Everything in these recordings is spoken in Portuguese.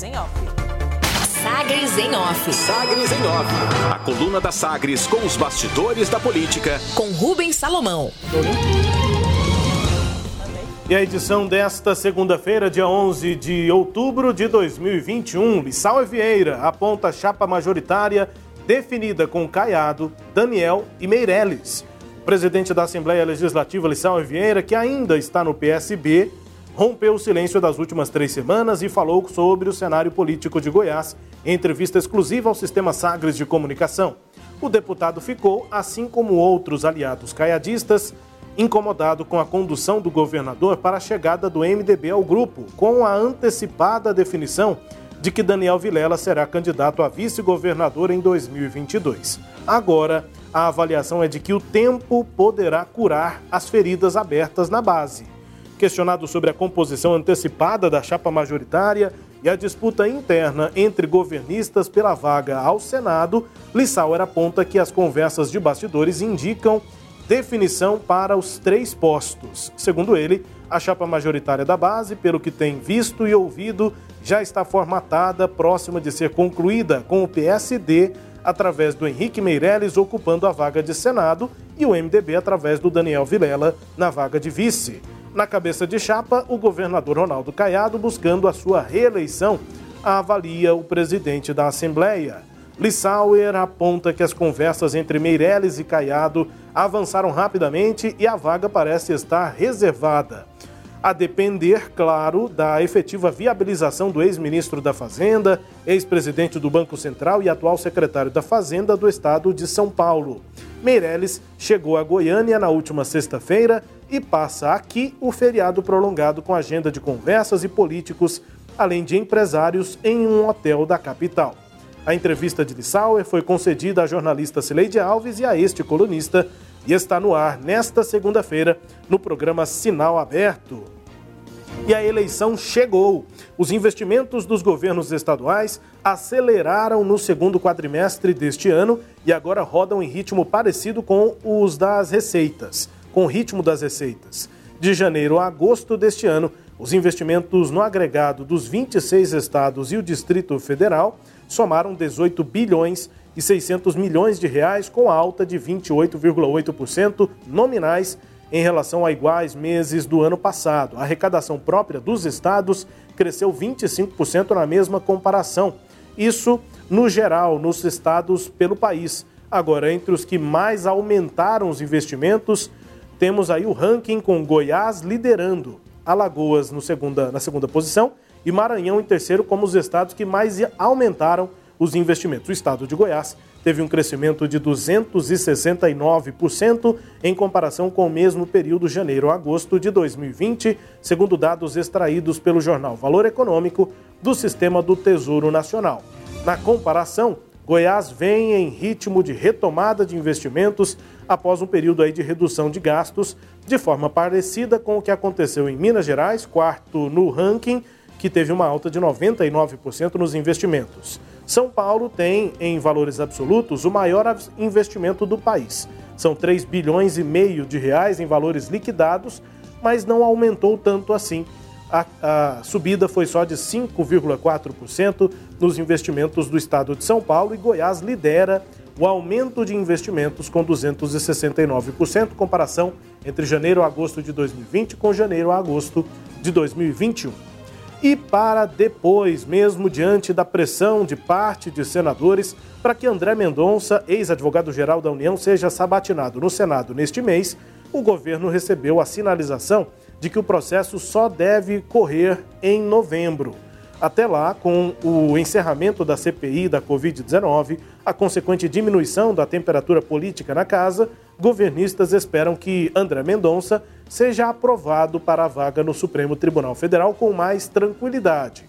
Sagres em Off. Sagres em Off. Sagres em Off. A coluna da Sagres com os bastidores da política. Com Rubens Salomão. E a edição desta segunda-feira, dia 11 de outubro de 2021, Lissau Vieira aponta a chapa majoritária definida com Caiado, Daniel e Meirelles. O presidente da Assembleia Legislativa, Lissau Vieira, que ainda está no PSB, rompeu o silêncio das últimas três semanas e falou sobre o cenário político de Goiás em entrevista exclusiva ao Sistema Sagres de Comunicação. O deputado ficou, assim como outros aliados caiadistas, incomodado com a condução do governador para a chegada do MDB ao grupo, com a antecipada definição de que Daniel Vilela será candidato a vice-governador em 2022. Agora, a avaliação é de que o tempo poderá curar as feridas abertas na base. Questionado sobre a composição antecipada da chapa majoritária e a disputa interna entre governistas pela vaga ao Senado, Lissauer aponta que as conversas de bastidores indicam definição para os três postos. Segundo ele, a chapa majoritária da base, pelo que tem visto e ouvido, já está formatada, próxima de ser concluída, com o PSD através do Henrique Meirelles ocupando a vaga de Senado e o MDB através do Daniel Vilela na vaga de vice. Na cabeça de chapa, o governador Ronaldo Caiado, buscando a sua reeleição, avalia o presidente da Assembleia. Lissauer aponta que as conversas entre Meirelles e Caiado avançaram rapidamente e a vaga parece estar reservada. A depender, claro, da efetiva viabilização do ex-ministro da Fazenda, ex-presidente do Banco Central e atual secretário da Fazenda do estado de São Paulo. Meirelles chegou a Goiânia na última sexta-feira e passa aqui o feriado prolongado com agenda de conversas e políticos, além de empresários, em um hotel da capital. A entrevista de Lissauer foi concedida à jornalista Cileide Alves e a este colunista e está no ar nesta segunda-feira no programa Sinal Aberto. E a eleição chegou. Os investimentos dos governos estaduais aceleraram no segundo quadrimestre deste ano e agora rodam em ritmo parecido com os das receitas com o ritmo das receitas. De janeiro a agosto deste ano, os investimentos no agregado dos 26 estados e o Distrito Federal somaram 18 bilhões e 600 milhões de reais, com alta de 28,8% nominais em relação a iguais meses do ano passado. A arrecadação própria dos estados cresceu 25% na mesma comparação. Isso no geral, nos estados pelo país. Agora, entre os que mais aumentaram os investimentos, temos aí o ranking com Goiás liderando, Alagoas no segunda, na segunda posição e Maranhão em terceiro como os estados que mais aumentaram os investimentos. O estado de Goiás teve um crescimento de 269% em comparação com o mesmo período janeiro-agosto de 2020, segundo dados extraídos pelo jornal Valor Econômico do Sistema do Tesouro Nacional. Na comparação, Goiás vem em ritmo de retomada de investimentos após um período aí de redução de gastos, de forma parecida com o que aconteceu em Minas Gerais, quarto no ranking, que teve uma alta de 99% nos investimentos. São Paulo tem, em valores absolutos, o maior investimento do país. São 3 bilhões e meio de reais em valores liquidados, mas não aumentou tanto assim a, a subida foi só de 5,4% nos investimentos do estado de São Paulo e Goiás lidera o aumento de investimentos com 269%, comparação entre janeiro a agosto de 2020 com janeiro a agosto de 2021. E para depois, mesmo diante da pressão de parte de senadores para que André Mendonça, ex-advogado-geral da União, seja sabatinado no Senado neste mês, o governo recebeu a sinalização de que o processo só deve correr em novembro. Até lá, com o encerramento da CPI da Covid-19, a consequente diminuição da temperatura política na casa, governistas esperam que André Mendonça seja aprovado para a vaga no Supremo Tribunal Federal com mais tranquilidade.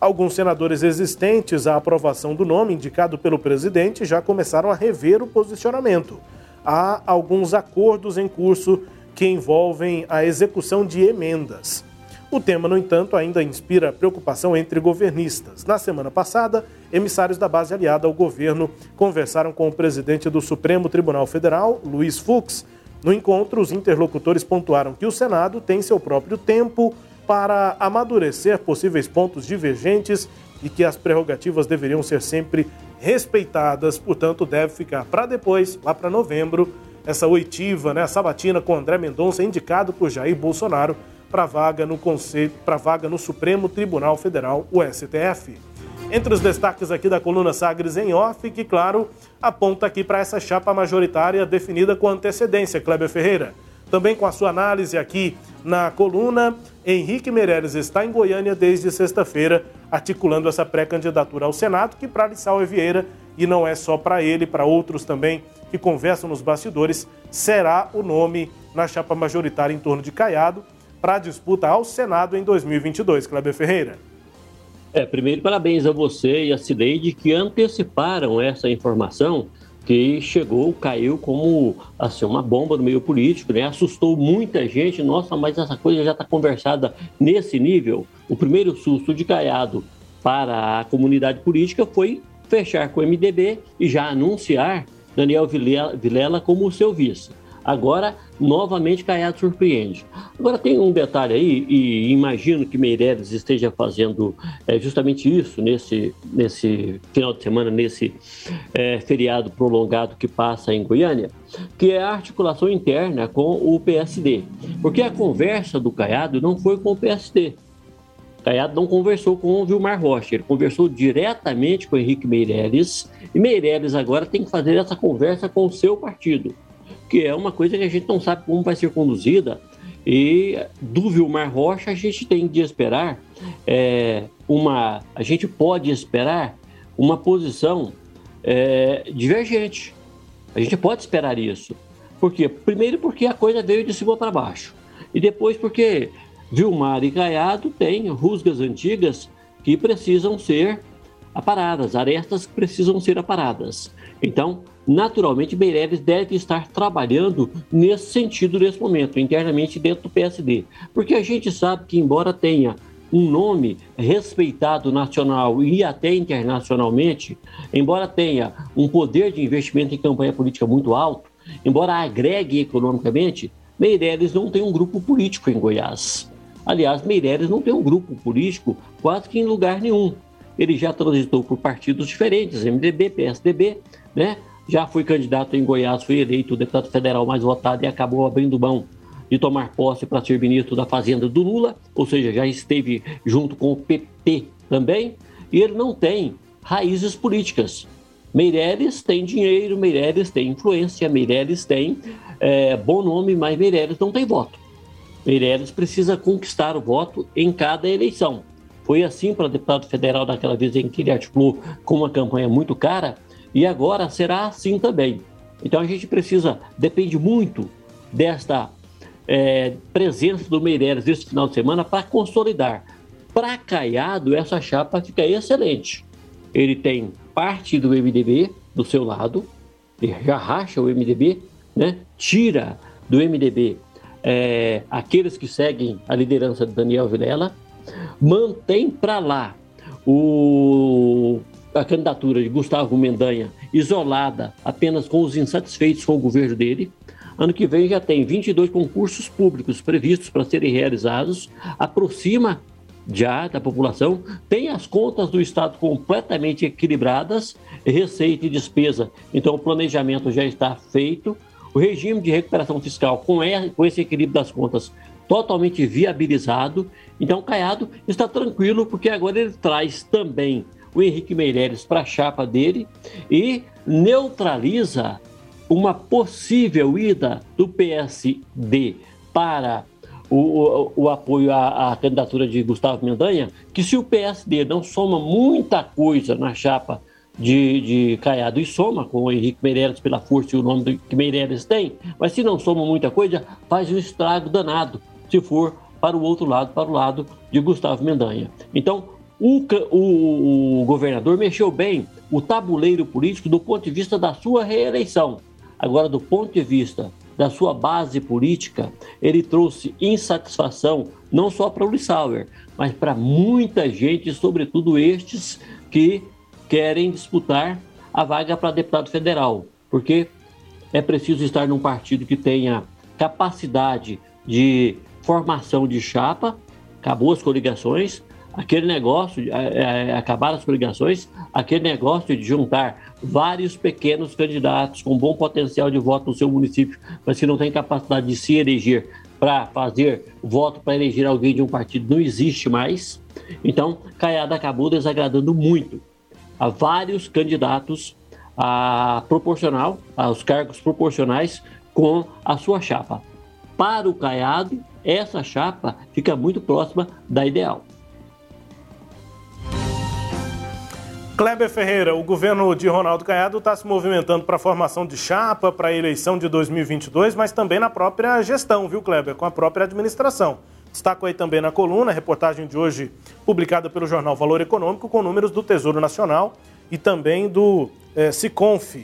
Alguns senadores existentes à aprovação do nome indicado pelo presidente já começaram a rever o posicionamento. Há alguns acordos em curso que envolvem a execução de emendas. O tema, no entanto, ainda inspira preocupação entre governistas. Na semana passada, emissários da base aliada ao governo conversaram com o presidente do Supremo Tribunal Federal, Luiz Fux. No encontro, os interlocutores pontuaram que o Senado tem seu próprio tempo para amadurecer possíveis pontos divergentes e que as prerrogativas deveriam ser sempre respeitadas, portanto, deve ficar para depois, lá para novembro, essa oitiva, né, sabatina com André Mendonça, indicado por Jair Bolsonaro para vaga no Conselho, para vaga no Supremo Tribunal Federal, o STF. Entre os destaques aqui da coluna Sagres em off, que claro, aponta aqui para essa chapa majoritária definida com antecedência, Kleber Ferreira. Também com a sua análise aqui na coluna, Henrique Meirelles está em Goiânia desde sexta-feira, articulando essa pré-candidatura ao Senado, que para Lissau Vieira, e não é só para ele, para outros também que conversam nos bastidores, será o nome na chapa majoritária em torno de Caiado para a disputa ao Senado em 2022. Kleber Ferreira. É, primeiro, parabéns a você e a Cileide que anteciparam essa informação que chegou, caiu como assim, uma bomba no meio político, né? assustou muita gente. Nossa, mas essa coisa já está conversada nesse nível. O primeiro susto de Caiado para a comunidade política foi fechar com o MDB e já anunciar Daniel Vilela como seu vice. Agora, novamente, Caiado surpreende. Agora, tem um detalhe aí, e imagino que Meireles esteja fazendo é, justamente isso nesse, nesse final de semana, nesse é, feriado prolongado que passa em Goiânia, que é a articulação interna com o PSD. Porque a conversa do Caiado não foi com o PSD. Caiado não conversou com o Vilmar Rocha, ele conversou diretamente com o Henrique Meirelles, e Meirelles agora tem que fazer essa conversa com o seu partido que é uma coisa que a gente não sabe como vai ser conduzida. E do Vilmar Rocha a gente tem de esperar é, uma. A gente pode esperar uma posição é, divergente. A gente pode esperar isso. Por quê? Primeiro porque a coisa veio de cima para baixo. E depois porque Vilmar e Caiado têm rusgas antigas que precisam ser aparadas, arestas que precisam ser aparadas. Então, naturalmente, Meirelles deve estar trabalhando nesse sentido nesse momento, internamente dentro do PSD. Porque a gente sabe que, embora tenha um nome respeitado nacional e até internacionalmente, embora tenha um poder de investimento em campanha política muito alto, embora agregue economicamente, Meirelles não tem um grupo político em Goiás. Aliás, Meirelles não tem um grupo político quase que em lugar nenhum. Ele já transitou por partidos diferentes, MDB, PSDB, né? já foi candidato em Goiás, foi eleito o deputado federal mais votado e acabou abrindo mão de tomar posse para ser ministro da Fazenda do Lula, ou seja, já esteve junto com o PT também, e ele não tem raízes políticas. Meirelles tem dinheiro, Meirelles tem influência, Meirelles tem é, bom nome, mas Meirelles não tem voto. Meirelles precisa conquistar o voto em cada eleição. Foi assim para deputado federal daquela vez em que ele articulou com uma campanha muito cara, e agora será assim também. Então a gente precisa, depende muito desta é, presença do Meireles nesse final de semana para consolidar. Para Caiado, essa chapa fica excelente. Ele tem parte do MDB do seu lado, ele já racha o MDB, né? tira do MDB é, aqueles que seguem a liderança de Daniel Vilela, mantém para lá o a candidatura de Gustavo Mendanha isolada apenas com os insatisfeitos com o governo dele. Ano que vem já tem 22 concursos públicos previstos para serem realizados, aproxima já da população, tem as contas do Estado completamente equilibradas, receita e despesa, então o planejamento já está feito, o regime de recuperação fiscal com esse equilíbrio das contas totalmente viabilizado, então Caiado está tranquilo porque agora ele traz também o Henrique Meirelles para a chapa dele e neutraliza uma possível ida do PSD para o, o, o apoio à, à, candidatura de Gustavo Mendanha, que se o PSD não soma muita coisa na chapa de, de Caiado e soma com o Henrique Meirelles pela força e o nome que Meirelles tem, mas se não soma muita coisa, faz um estrago danado se for para o outro lado, para o lado de Gustavo Mendanha. Então, o, o, o governador mexeu bem o tabuleiro político do ponto de vista da sua reeleição. Agora, do ponto de vista da sua base política, ele trouxe insatisfação não só para o Lissauer, mas para muita gente, sobretudo estes que querem disputar a vaga para deputado federal, porque é preciso estar num partido que tenha capacidade de formação de chapa acabou as coligações, aquele negócio, é, é, acabaram as coligações, aquele negócio de juntar vários pequenos candidatos com bom potencial de voto no seu município, mas que não tem capacidade de se eleger para fazer voto para eleger alguém de um partido, não existe mais. Então, Caiada acabou desagradando muito a vários candidatos a proporcional, aos cargos proporcionais com a sua chapa. Para o Caiado, essa chapa fica muito próxima da ideal. Kleber Ferreira, o governo de Ronaldo Caiado está se movimentando para a formação de chapa para a eleição de 2022, mas também na própria gestão, viu, Kleber? Com a própria administração. Destaco aí também na coluna, reportagem de hoje publicada pelo jornal Valor Econômico, com números do Tesouro Nacional e também do é, Siconf.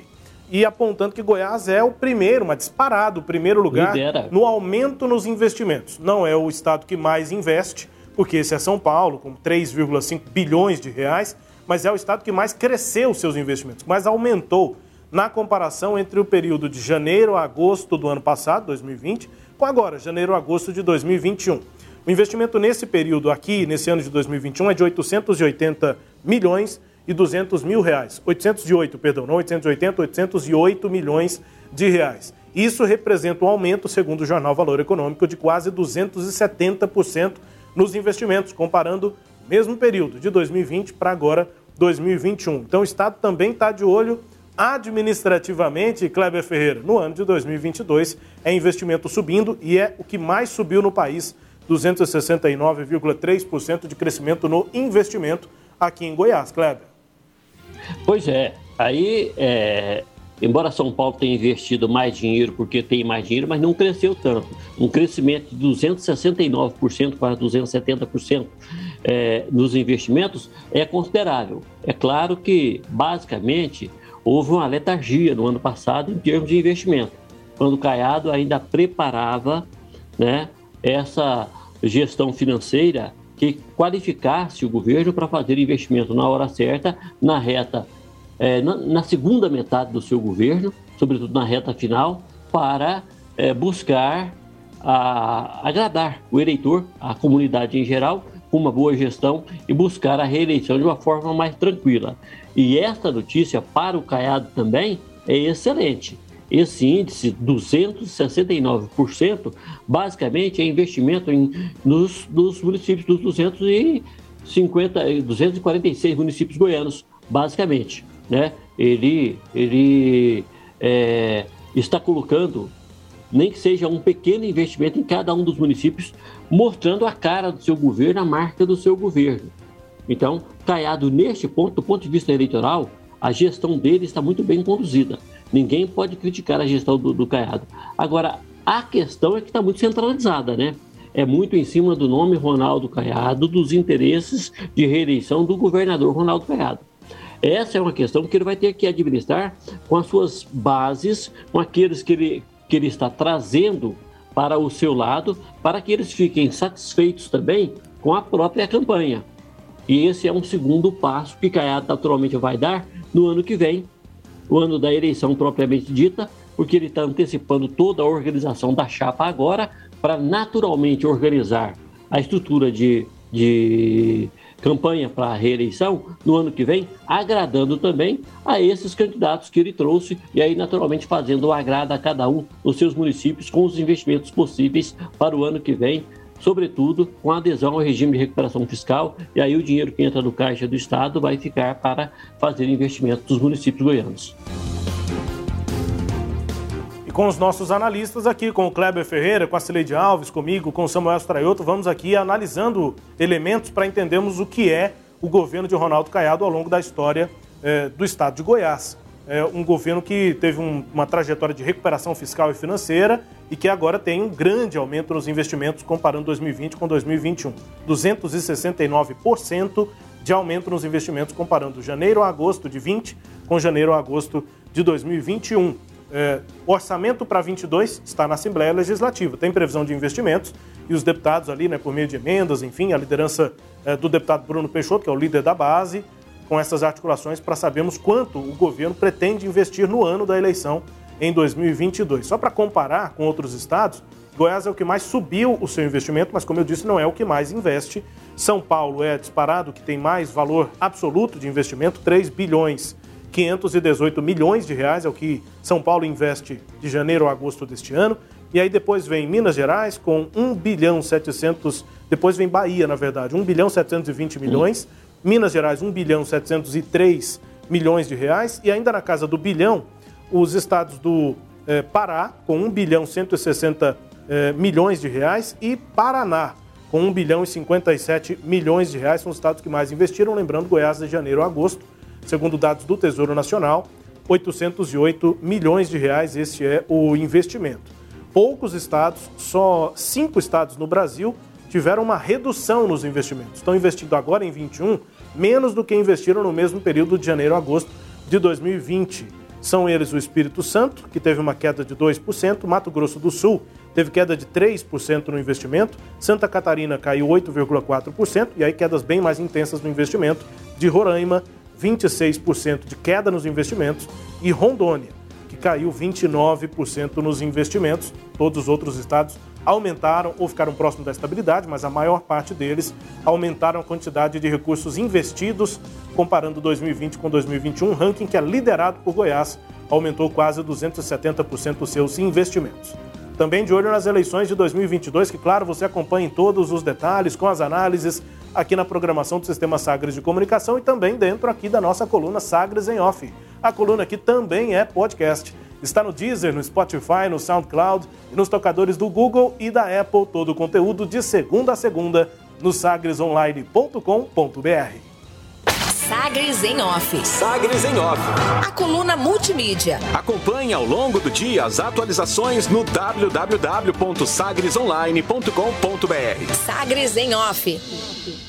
E apontando que Goiás é o primeiro, mas disparado, o primeiro lugar Lidera. no aumento nos investimentos. Não é o estado que mais investe, porque esse é São Paulo, com 3,5 bilhões de reais, mas é o estado que mais cresceu os seus investimentos, mais aumentou na comparação entre o período de janeiro a agosto do ano passado, 2020, com agora, janeiro a agosto de 2021. O investimento nesse período aqui, nesse ano de 2021, é de 880 milhões e 200 mil reais. 808, perdão, não 880, 808 milhões de reais. Isso representa um aumento, segundo o jornal Valor Econômico, de quase 270% nos investimentos, comparando o mesmo período de 2020 para agora 2021. Então o Estado também está de olho administrativamente, Kleber Ferreira, no ano de 2022 é investimento subindo e é o que mais subiu no país, 269,3% de crescimento no investimento aqui em Goiás, Kleber. Pois é, aí é, embora São Paulo tenha investido mais dinheiro porque tem mais dinheiro, mas não cresceu tanto. Um crescimento de 269%, quase 270% é, nos investimentos é considerável. É claro que, basicamente, houve uma letargia no ano passado em termos de investimento, quando o Caiado ainda preparava né, essa gestão financeira que qualificasse o governo para fazer investimento na hora certa, na reta, é, na, na, segunda metade do seu governo, sobretudo na reta final, para é, buscar a, agradar o eleitor, a comunidade em geral, com uma boa gestão e buscar a reeleição de uma forma mais tranquila. E esta notícia para o Caiado também é excelente. Esse índice, 269%, basicamente é investimento em, nos, nos municípios dos 250, 246 municípios goianos, basicamente. Né? Ele, ele é, está colocando nem que seja um pequeno investimento em cada um dos municípios, mostrando a cara do seu governo, a marca do seu governo. Então, Caiado, neste ponto, do ponto de vista eleitoral, a gestão dele está muito bem conduzida. Ninguém pode criticar a gestão do, do Caiado. Agora, a questão é que está muito centralizada, né? É muito em cima do nome Ronaldo Caiado, dos interesses de reeleição do governador Ronaldo Caiado. Essa é uma questão que ele vai ter que administrar com as suas bases, com aqueles que ele que ele está trazendo para o seu lado, para que eles fiquem satisfeitos também com a própria campanha. E esse é um segundo passo que Caiado naturalmente vai dar no ano que vem, o ano da eleição propriamente dita, porque ele está antecipando toda a organização da chapa agora para naturalmente organizar a estrutura de, de campanha para a reeleição no ano que vem, agradando também a esses candidatos que ele trouxe e aí naturalmente fazendo o agrado a cada um nos seus municípios com os investimentos possíveis para o ano que vem, sobretudo com adesão ao regime de recuperação fiscal e aí o dinheiro que entra no caixa do estado vai ficar para fazer investimentos dos municípios goianos com os nossos analistas aqui, com o Kleber Ferreira, com a Cileide Alves, comigo, com o Samuel Straioto, vamos aqui analisando elementos para entendermos o que é o governo de Ronaldo Caiado ao longo da história é, do estado de Goiás. É um governo que teve um, uma trajetória de recuperação fiscal e financeira e que agora tem um grande aumento nos investimentos comparando 2020 com 2021. 269% de aumento nos investimentos comparando janeiro a agosto de 20 com janeiro a agosto de 2021. É, orçamento para 22 está na Assembleia Legislativa. Tem previsão de investimentos e os deputados ali, né, por meio de emendas, enfim, a liderança é, do deputado Bruno Peixoto, que é o líder da base, com essas articulações para sabermos quanto o governo pretende investir no ano da eleição em 2022. Só para comparar com outros estados, Goiás é o que mais subiu o seu investimento, mas como eu disse, não é o que mais investe. São Paulo é disparado, que tem mais valor absoluto de investimento, 3 bilhões 518 milhões de reais é o que São Paulo investe de janeiro a agosto deste ano. E aí depois vem Minas Gerais com 1 bilhão 700, depois vem Bahia, na verdade, 1 bilhão 720 milhões, Minas Gerais 1 bilhão 703 milhões de reais. E ainda na casa do bilhão, os estados do eh, Pará com 1 bilhão 160 eh, milhões de reais e Paraná com 1 bilhão e 57 milhões de reais, são os estados que mais investiram, lembrando Goiás de janeiro a agosto, segundo dados do Tesouro Nacional, 808 milhões de reais, este é o investimento. Poucos estados, só cinco estados no Brasil, tiveram uma redução nos investimentos. Estão investindo agora em 21 menos do que investiram no mesmo período de janeiro a agosto de 2020. São eles o Espírito Santo, que teve uma queda de 2%, Mato Grosso do Sul teve queda de 3% no investimento, Santa Catarina caiu 8,4%, e aí quedas bem mais intensas no investimento, de Roraima, 26% de queda nos investimentos, e Rondônia, caiu 29% nos investimentos. Todos os outros estados aumentaram ou ficaram próximos da estabilidade, mas a maior parte deles aumentaram a quantidade de recursos investidos, comparando 2020 com 2021, ranking que é liderado por Goiás, aumentou quase 270% os seus investimentos. Também de olho nas eleições de 2022, que, claro, você acompanha em todos os detalhes, com as análises aqui na programação do Sistema Sagres de Comunicação e também dentro aqui da nossa coluna Sagres em Off. A coluna aqui também é podcast. Está no Deezer, no Spotify, no SoundCloud e nos tocadores do Google e da Apple. Todo o conteúdo de segunda a segunda no sagresonline.com.br. Sagres em Off. Sagres em Off. A coluna multimídia. Acompanhe ao longo do dia as atualizações no www.sagresonline.com.br. Sagres em Off.